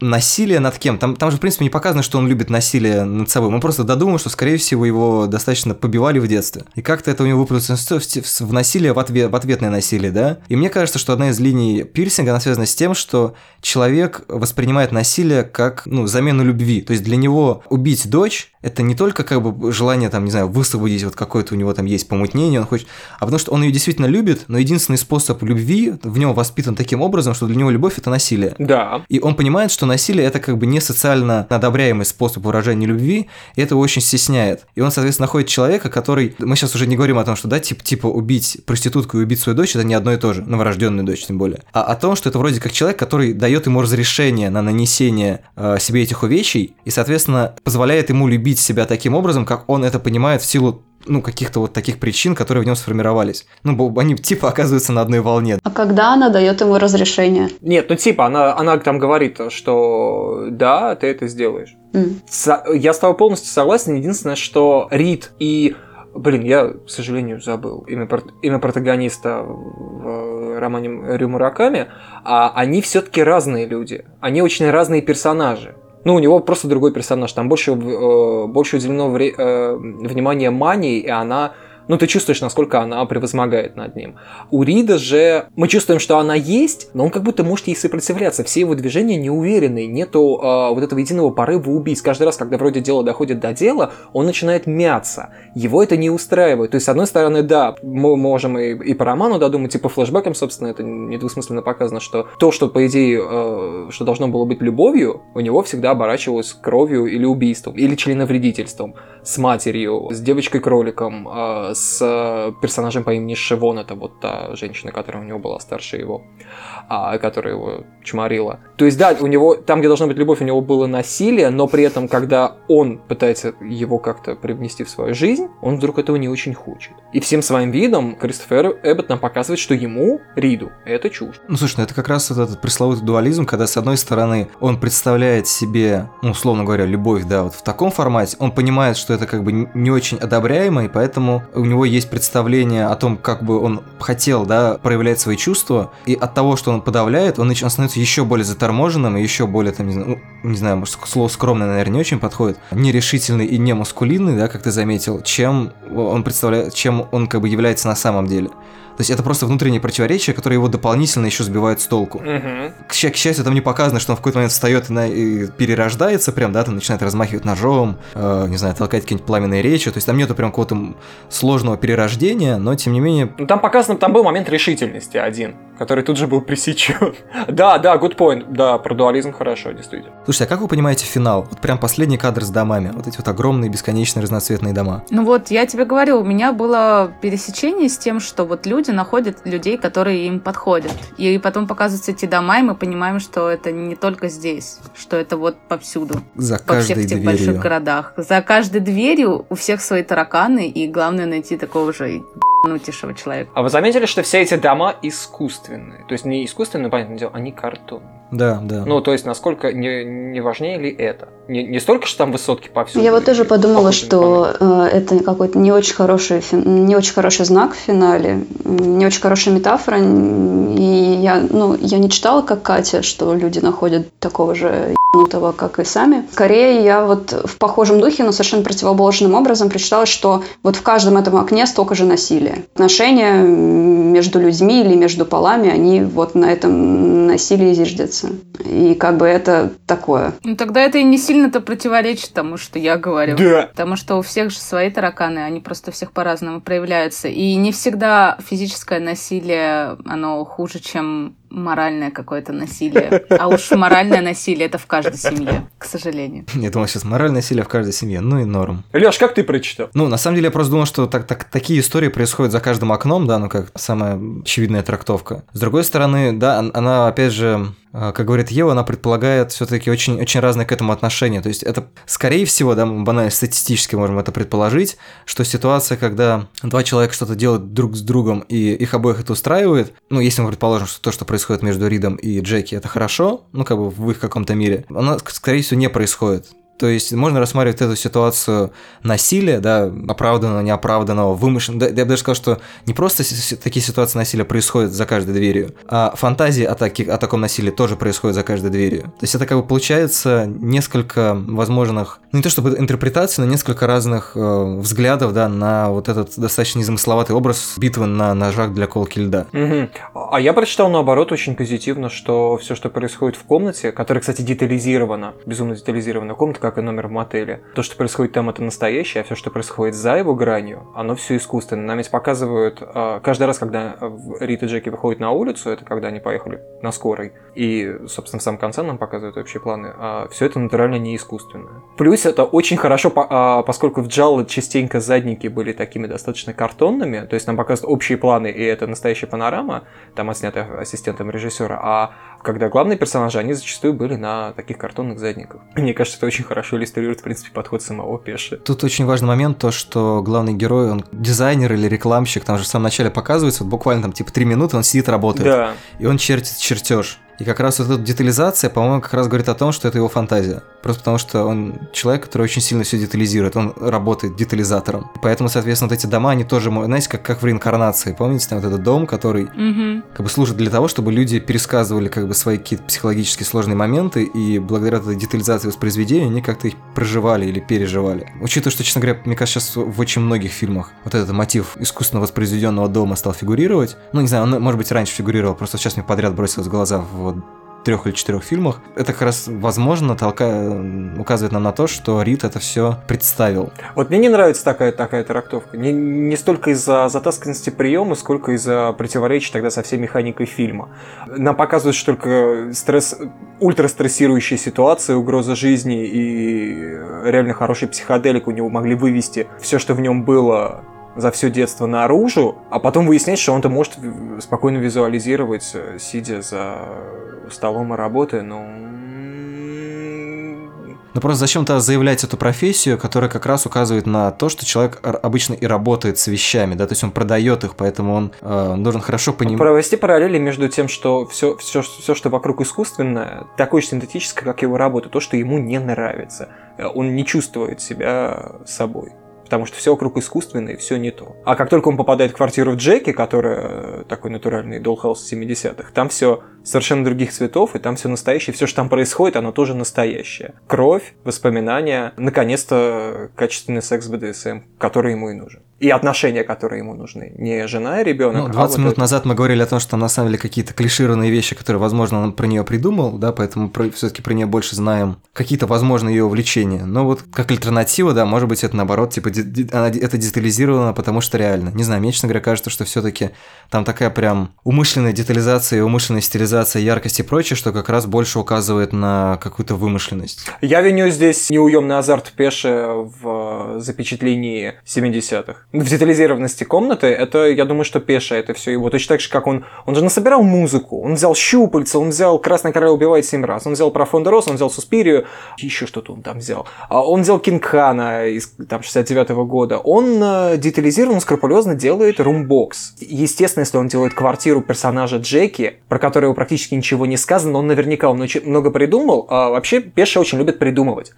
насилие над кем? Там, там же, в принципе, не показано, что он любит насилие над собой. Мы просто додумаем, что, скорее всего, его достаточно побивали в детстве. И как-то это у него выплывается в, в насилие, в, ответ, в ответное насилие, да? И мне кажется, что одна из линий пирсинга, она связана с тем, что человек воспринимает насилие как, ну, замену любви. То есть для него убить дочь – это не только как бы желание, там, не знаю, высвободить вот какое-то у него там есть помутнение, он хочет, а потому что он ее действительно любит, но единственный способ любви в нем воспитан таким образом, что для него любовь – это насилие. Да. И он понимает, что насилие это как бы не социально одобряемый способ выражения любви, и это очень стесняет. И он, соответственно, находит человека, который... Мы сейчас уже не говорим о том, что, да, типа, типа убить проститутку и убить свою дочь, это не одно и то же, новорожденную дочь тем более. А о том, что это вроде как человек, который дает ему разрешение на нанесение э, себе этих увечий, и, соответственно, позволяет ему любить себя таким образом, как он это понимает в силу ну, каких-то вот таких причин, которые в нем сформировались. Ну, они типа оказываются на одной волне. А когда она дает ему разрешение? Нет, ну типа, она, она там говорит, что да, ты это сделаешь. Mm. Со- я с тобой полностью согласен. Единственное, что Рид и Блин, я, к сожалению, забыл имя, имя протагониста в романе Рю Мураками, а они все-таки разные люди. Они очень разные персонажи. Ну, у него просто другой персонаж. Там больше, э, больше уделено вре- э, внимания мании, и она ну, ты чувствуешь, насколько она превозмогает над ним. У Рида же мы чувствуем, что она есть, но он как будто может ей сопротивляться. Все его движения неуверенные, нету э, вот этого единого порыва убийц. Каждый раз, когда вроде дело доходит до дела, он начинает мяться. Его это не устраивает. То есть, с одной стороны, да, мы можем и, и по роману додумать, и по флешбекам, собственно, это недвусмысленно показано, что то, что, по идее, э, что должно было быть любовью, у него всегда оборачивалось кровью или убийством, или членовредительством с матерью, с девочкой-кроликом, э, э, персонажем по имени Шивон, это вот та женщина, которая у него была старше его, а, которая его чморила. То есть, да, у него, там, где должна быть любовь, у него было насилие, но при этом, когда он пытается его как-то привнести в свою жизнь, он вдруг этого не очень хочет. И всем своим видом Кристофер Эббот нам показывает, что ему, Риду, это чушь. Ну, слушай, ну это как раз вот этот пресловутый дуализм, когда, с одной стороны, он представляет себе, ну, условно говоря, любовь, да, вот в таком формате, он понимает, что это как бы не очень одобряемо, и поэтому у него есть представление о том, как бы он хотел, да, проявлять свои чувства, и от того, что он подавляет, он, он становится еще более заторможенным и еще более, там, не знаю, ну, не знаю, может, слово скромный, наверное, не очень подходит, нерешительный и не маскулинный, да, как ты заметил, чем он представляет, чем он как бы является на самом деле. То есть это просто внутреннее противоречие, которое его дополнительно еще сбивает с толку. Угу. К, к счастью, там не показано, что он в какой-то момент встает и, на, и перерождается, прям, да, там начинает размахивать ножом, э, не знаю, толкать какие-нибудь пламенные речи. То есть там нету прям какого-то сложного перерождения, но тем не менее. Ну там показано, там был момент решительности один, который тут же был пресечен. да, да, good point. Да, про дуализм хорошо, действительно. Слушайте, а как вы понимаете финал? Вот прям последний кадр с домами. Вот эти вот огромные, бесконечные, разноцветные дома. Ну вот, я тебе говорю, у меня было пересечение с тем, что вот люди находят людей, которые им подходят. И потом показываются эти дома, и мы понимаем, что это не только здесь, что это вот повсюду. За во всех каждой этих дверью. больших городах. За каждой дверью у всех свои тараканы, и главное найти такого же ебанутейшего человека. А вы заметили, что все эти дома искусственные? То есть не искусственные, понятное дело, они картонные. Да, да. Ну, то есть, насколько не, не важнее ли это? Не, не столько, что там высотки повсюду. Я вот тоже подумала, что э, это какой-то не очень хороший не очень хороший знак в финале, не очень хорошая метафора. И я, ну, я не читала, как Катя, что люди находят такого же ебанутого, как и сами. Скорее, я вот в похожем духе, но совершенно противоположным образом прочитала, что вот в каждом этом окне столько же насилия. Отношения между людьми или между полами, они вот на этом насилии зиждятся. И как бы это такое. Ну тогда это и не сильно-то противоречит тому, что я говорю. Да. Потому что у всех же свои тараканы, они просто всех по-разному проявляются. И не всегда физическое насилие, оно хуже, чем моральное какое-то насилие. А уж моральное насилие это в каждой семье, к сожалению. Я думал, сейчас моральное насилие в каждой семье. Ну и норм. Леш, как ты прочитал? Ну, на самом деле, я просто думал, что так, так, такие истории происходят за каждым окном, да, ну как самая очевидная трактовка. С другой стороны, да, она, опять же, как говорит Ева, она предполагает все-таки очень, очень разное к этому отношение. То есть это, скорее всего, да, мы банально статистически можем это предположить, что ситуация, когда два человека что-то делают друг с другом, и их обоих это устраивает, ну, если мы предположим, что то, что происходит между Ридом и Джеки, это хорошо, ну, как бы в их каком-то мире, она, скорее всего, не происходит. То есть можно рассматривать эту ситуацию насилия, да, оправданного, неоправданного, вымышленного. Да, я бы даже сказал, что не просто такие ситуации насилия происходят за каждой дверью, а фантазии о, таки, о таком насилии тоже происходят за каждой дверью. То есть это как бы получается несколько возможных, ну не то чтобы интерпретаций, но несколько разных э, взглядов, да, на вот этот достаточно незамысловатый образ битвы на ножах для колки льда. Угу. А я прочитал наоборот очень позитивно, что все, что происходит в комнате, которая, кстати, детализирована, безумно детализирована комната, как и номер в мотеле. То, что происходит там, это настоящее, а все, что происходит за его гранью, оно все искусственно. Нам ведь показывают а, каждый раз, когда Рит и Джеки выходят на улицу, это когда они поехали на скорой, и, собственно, в самом конце нам показывают общие планы, а все это натурально не искусственное. Плюс это очень хорошо, а, поскольку в Джалло частенько задники были такими достаточно картонными, то есть нам показывают общие планы, и это настоящая панорама, там отснятая ассистентом режиссера, а когда главные персонажи, они зачастую были на таких картонных задниках. Мне кажется, это очень хорошо иллюстрирует, в принципе, подход самого Пеши. Тут очень важный момент, то, что главный герой, он дизайнер или рекламщик, там же в самом начале показывается, вот буквально там типа три минуты он сидит, работает. Да. И он чертит чертеж. И как раз вот эта детализация, по-моему, как раз говорит о том, что это его фантазия. Просто потому что он человек, который очень сильно все детализирует, он работает детализатором. Поэтому, соответственно, вот эти дома, они тоже, знаете, как, как в реинкарнации. Помните, там вот этот дом, который угу. как бы служит для того, чтобы люди пересказывали как бы свои какие-то психологически сложные моменты, и благодаря этой детализации воспроизведения они как-то их проживали или переживали. Учитывая, что, честно говоря, мне кажется, сейчас в очень многих фильмах вот этот мотив искусственно воспроизведенного дома стал фигурировать. Ну, не знаю, он, может быть, раньше фигурировал, просто сейчас мне подряд бросилось в глаза в трех или четырех фильмах. Это как раз, возможно, толка... указывает нам на то, что Рид это все представил. Вот мне не нравится такая, такая трактовка. Не, не столько из-за затасканности приема, сколько из-за противоречия тогда со всей механикой фильма. Нам показывают, что только стресс, ультрастрессирующая ситуация, угроза жизни и реально хороший психоделик у него могли вывести все, что в нем было за все детство наружу, а потом выяснять, что он-то может спокойно визуализировать, э, сидя за столом и работая, ну... Ну просто зачем-то заявлять эту профессию, которая как раз указывает на то, что человек обычно и работает с вещами, да, то есть он продает их, поэтому он э, должен хорошо понимать. Провести параллели между тем, что все, все, все, что вокруг искусственное, такое же синтетическое, как его работа, то, что ему не нравится. Э, он не чувствует себя собой потому что все вокруг искусственное, все не то. А как только он попадает в квартиру Джеки, которая э, такой натуральный Доллхаус 70-х, там все совершенно других цветов, и там все настоящее, все, что там происходит, оно тоже настоящее. Кровь, воспоминания, наконец-то качественный секс БДСМ, который ему и нужен и отношения, которые ему нужны. Не жена и ребенок. Ну, 20 а минут вот это... назад мы говорили о том, что на самом деле какие-то клишированные вещи, которые, возможно, он про нее придумал, да, поэтому все-таки про нее больше знаем. Какие-то, возможно, ее увлечения. Но вот как альтернатива, да, может быть, это наоборот, типа, она, это детализировано, потому что реально. Не знаю, мне, честно говоря, кажется, что все-таки там такая прям умышленная детализация, умышленная стилизация, яркость и прочее, что как раз больше указывает на какую-то вымышленность. Я виню здесь неуемный азарт Пеши в запечатлении 70-х в детализированности комнаты, это, я думаю, что Пеша это все его. Точно так же, как он, он же насобирал музыку, он взял щупальца, он взял «Красная королева убивает семь раз», он взял про Фонда Рос, он взял Суспирию, еще что-то он там взял. А он взял Кингхана из там 69 -го года. Он э, детализированно, скрупулезно делает румбокс. Естественно, если он делает квартиру персонажа Джеки, про которого практически ничего не сказано, он наверняка много придумал. А вообще Пеша очень любит придумывать.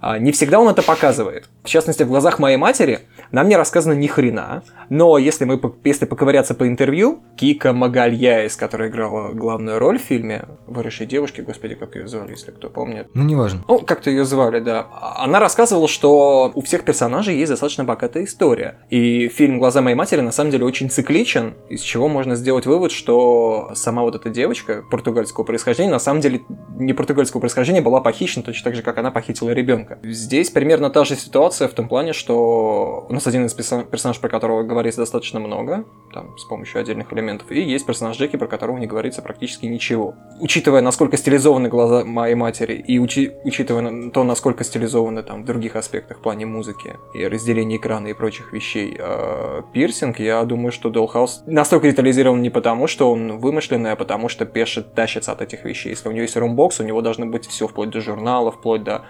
А, не всегда он это показывает. В частности, в глазах моей матери нам не рассказано ни хрена, но если мы если поковыряться по интервью, Кика Магальяис, которая играла главную роль в фильме «Выросшей девушки», господи, как ее звали, если кто помнит. Ну, неважно. Ну, как-то ее звали, да. Она рассказывала, что у всех персонажей есть достаточно богатая история. И фильм «Глаза моей матери» на самом деле очень цикличен, из чего можно сделать вывод, что сама вот эта девочка португальского происхождения на самом деле не португальского происхождения была похищена точно так же, как она похитила ребенка. Здесь примерно та же ситуация в том плане, что у нас один из персонажей, про которого говорится достаточно много, там, с помощью отдельных элементов, и есть персонаж Джеки, про которого не говорится практически ничего. Учитывая, насколько стилизованы глаза моей матери, и учи учитывая то, насколько стилизованы там в других аспектах в плане музыки и разделения экрана и прочих вещей э, пирсинг, я думаю, что Dollhouse настолько детализирован не потому, что он вымышленный, а потому что Пеша тащится от этих вещей. Если у него есть румбокс, у него должно быть все вплоть до журнала, вплоть до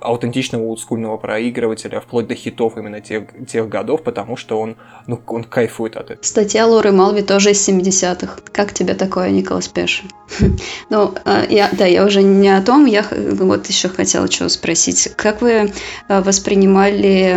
аутентичного олдскульного проигрывателя, вплоть до хитов именно тех, тех годов, потому что он, ну, он кайфует от этого. Статья Лоры Малви тоже из 70-х. Как тебе такое, Николас Пеша? Ну, а, я, да, я уже не о том, я вот еще хотела что спросить. Как вы а, воспринимали,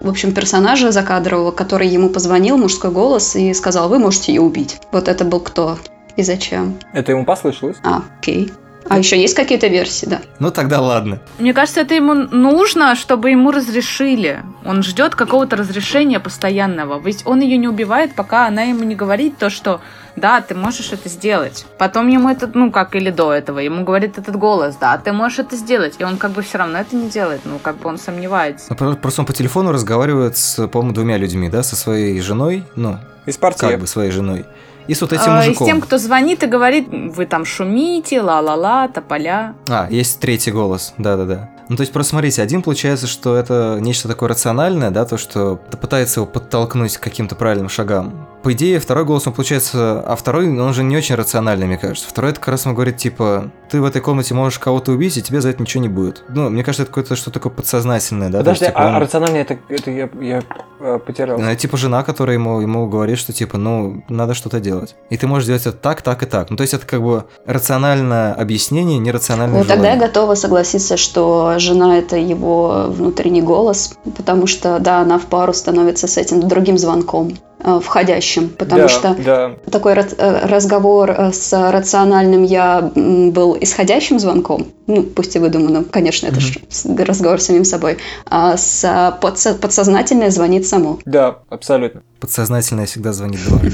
в общем, персонажа закадрового, который ему позвонил, мужской голос, и сказал, вы можете ее убить? Вот это был кто? И зачем? Это ему послышалось. А, окей. А еще есть какие-то версии, да? Ну тогда ладно. Мне кажется, это ему нужно, чтобы ему разрешили. Он ждет какого-то разрешения постоянного. Ведь он ее не убивает, пока она ему не говорит то, что да, ты можешь это сделать. Потом ему это, ну как или до этого, ему говорит этот голос, да, ты можешь это сделать. И он как бы все равно это не делает, ну как бы он сомневается. Ну, просто он по телефону разговаривает с, по-моему, двумя людьми, да, со своей женой, ну, из партии. как бы своей женой и с вот этим а, мужиком. И с тем, кто звонит и говорит, вы там шумите, ла-ла-ла, тополя. А, есть третий голос, да-да-да. Ну, то есть, просто смотрите, один получается, что это нечто такое рациональное, да, то, что пытается его подтолкнуть к каким-то правильным шагам. По идее, второй голос, он получается, а второй, он же не очень рациональный, мне кажется. Второй, это как раз он говорит, типа, ты в этой комнате можешь кого-то убить, и тебе за это ничего не будет. Ну, мне кажется, это какое-то что-то такое подсознательное, да? Подожди, есть, типа, а он... рациональное, это, это я, я э, потерял. Ну, типа жена, которая ему, ему говорит, что, типа, ну, надо что-то делать. И ты можешь делать это так, так и так. Ну, то есть, это как бы рациональное объяснение, нерациональное Ну, тогда я готова согласиться, что жена – это его внутренний голос, потому что, да, она в пару становится с этим другим звонком. Э, входящим, потому да, что да. такой э, разговор э, с рациональным я был исходящим звонком, ну, пусть и выдуманным, конечно, это mm-hmm. разговор с самим собой, а с подсо- подсознательное звонит само. Да, абсолютно. Подсознательное всегда звонит дважды.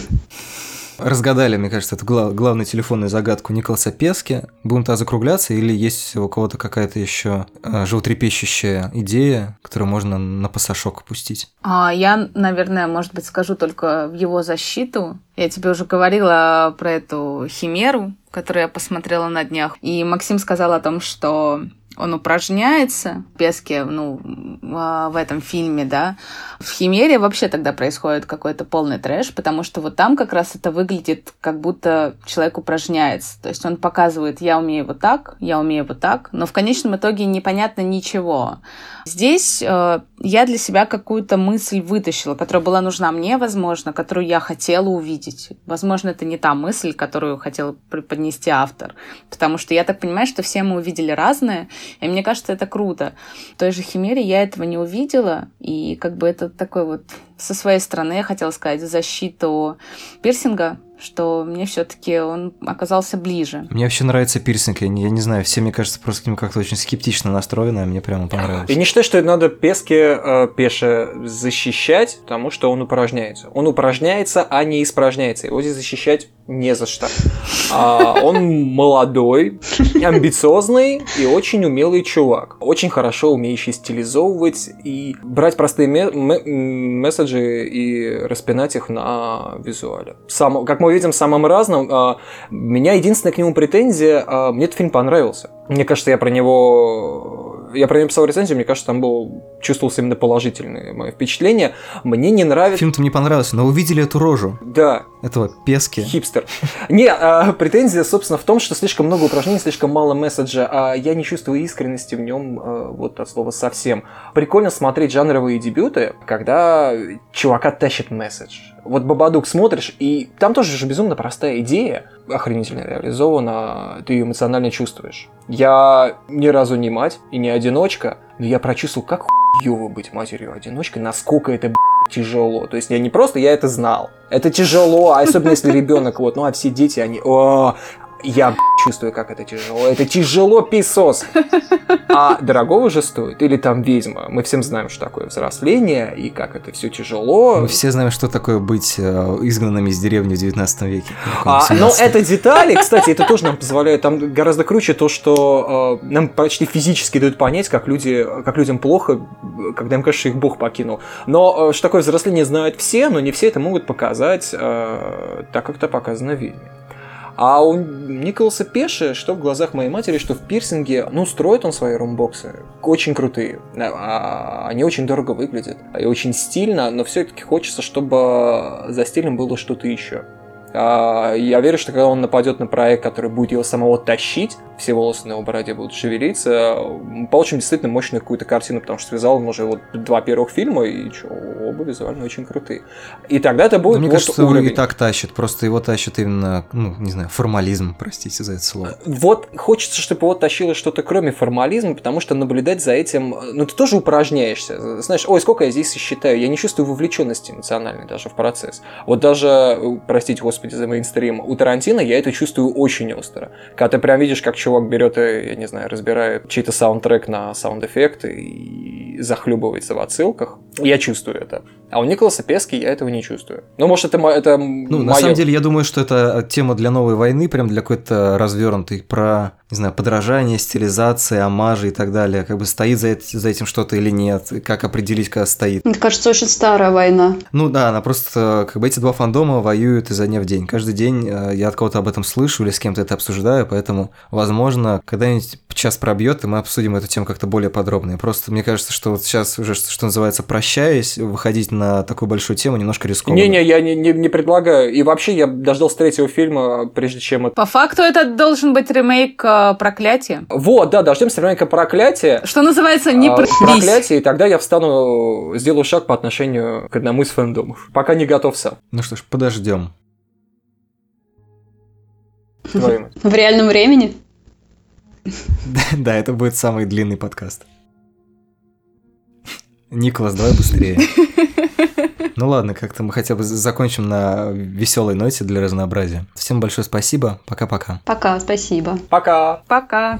Разгадали, мне кажется, эту глав, главную телефонную загадку Николаса Пески. Будем тогда закругляться или есть у кого-то какая-то еще э, животрепещущая идея, которую можно на пасашок пустить? А, я, наверное, может быть, скажу только в его защиту. Я тебе уже говорила про эту химеру, которую я посмотрела на днях. И Максим сказал о том, что он упражняется в песке, ну, а, в этом фильме, да. В Химере вообще тогда происходит какой-то полный трэш, потому что вот там как раз это выглядит, как будто человек упражняется. То есть он показывает, я умею вот так, я умею вот так, но в конечном итоге непонятно ничего. Здесь э, я для себя какую-то мысль вытащила, которая была нужна мне, возможно, которую я хотела увидеть. Возможно, это не та мысль, которую хотел преподнести автор. Потому что я так понимаю, что все мы увидели разное, и мне кажется, это круто. В той же Химере я этого не увидела, и как бы это такой вот со своей стороны, я хотела сказать, защиту пирсинга, что мне все-таки он оказался ближе. Мне вообще нравится пирсинг, я не, я не знаю, все, мне кажется, просто к нему как-то очень скептично настроены, а мне прямо понравилось. И не считаю, что надо Песке э, Пеше защищать, потому что он упражняется. Он упражняется, а не испражняется. Его здесь защищать не за что. А, он молодой, амбициозный и очень умелый чувак. Очень хорошо умеющий стилизовывать и брать простые месседжи и распинать их на визуале. Сам, как мы видим, самым разным. А, меня единственная к нему претензия, а, мне этот фильм понравился. Мне кажется, я про него я про него писал рецензию, мне кажется, там был чувствовался именно положительное мое впечатление. Мне не нравится... Фильм-то мне понравился, но увидели эту рожу. Да, этого пески. Хипстер. Не, а, претензия, собственно, в том, что слишком много упражнений, слишком мало месседжа, а я не чувствую искренности в нем, а, вот от слова совсем. Прикольно смотреть жанровые дебюты, когда чувака тащит месседж. Вот Бабадук смотришь, и там тоже же безумно простая идея, охренительно реализована, ты ее эмоционально чувствуешь. Я ни разу не мать и не одиночка, но я прочувствовал, как хуёво быть матерью-одиночкой, насколько это, тяжело. То есть я не просто, я это знал. Это тяжело, особенно если ребенок, вот, ну а все дети, они, о, я чувствую, как это тяжело. Это тяжело, писос. А дорогого же стоит. Или там ведьма. Мы всем знаем, что такое взросление и как это все тяжело. Мы все знаем, что такое быть э, изгнанными из деревни в 19 веке. А, но это детали, кстати, это тоже нам позволяет. Там гораздо круче то, что э, нам почти физически дают понять, как, люди, как людям плохо, когда им кажется, их Бог покинул. Но э, что такое взросление знают все, но не все это могут показать э, так, как это показано в ведьме. А у Николаса Пеши, что в глазах моей матери, что в пирсинге, ну, строит он свои румбоксы. Очень крутые. А, они очень дорого выглядят. И очень стильно, но все-таки хочется, чтобы за стилем было что-то еще. А, я верю, что когда он нападет на проект, который будет его самого тащить, все волосы на его бороде будут шевелиться, мы получим действительно мощную какую-то картину, потому что связал он уже вот два первых фильма, и что, оба визуально очень крутые. И тогда это будет Мне вот кажется, уровень. его и так тащит, просто его тащит именно, ну, не знаю, формализм, простите за это слово. Вот хочется, чтобы его тащило что-то кроме формализма, потому что наблюдать за этим, ну ты тоже упражняешься. Знаешь, ой, сколько я здесь считаю, я не чувствую вовлеченности эмоциональной даже в процесс. Вот даже, простите, господи, за мейнстрим, у Тарантино я это чувствую очень остро. Когда ты прям видишь, как чувак берет и, я не знаю, разбирает чей-то саундтрек на саунд-эффекты и захлебывается в отсылках, я чувствую это. А у Николаса Пески я этого не чувствую. Ну, может, это, это Ну, моё- на самом деле, я думаю, что это тема для новой войны, прям для какой-то развернутой, про, не знаю, подражание, стилизации, омажи и так далее. Как бы стоит за, эт- за этим что-то или нет, как определить, когда стоит. Мне кажется, очень старая война. Ну да, она просто, как бы эти два фандома воюют изо дня в день. Каждый день э, я от кого-то об этом слышу или с кем-то это обсуждаю, поэтому, возможно, когда-нибудь час пробьет, и мы обсудим эту тему как-то более подробно. И просто мне кажется, что вот сейчас уже, что называется, прощаясь, выходить на такую большую тему немножко рискованно. Не-не, я не, не, не предлагаю. И вообще, я дождался третьего фильма, прежде чем это... По факту это должен быть ремейк э, «Проклятия». Вот, да, дождемся ремейка «Проклятие». Что называется, не А. «Проклятие», и тогда я встану, сделаю шаг по отношению к одному из фэндомов. Пока не готов сам. Ну что ж, подождем. В реальном времени? Да, это будет самый длинный подкаст. Николас, давай быстрее. Ну ладно, как-то мы хотя бы закончим на веселой ноте для разнообразия. Всем большое спасибо. Пока-пока. Пока, спасибо. Пока. Пока.